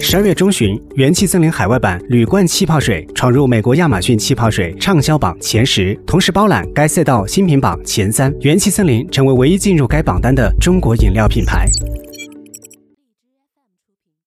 十二月中旬元气森林海外版铝罐气泡水闯入美国亚马逊气泡水畅销榜前十同时包揽该赛道新品榜前三元气森林成为唯一进入该榜单的中国饮料品牌。荔枝 fm 出品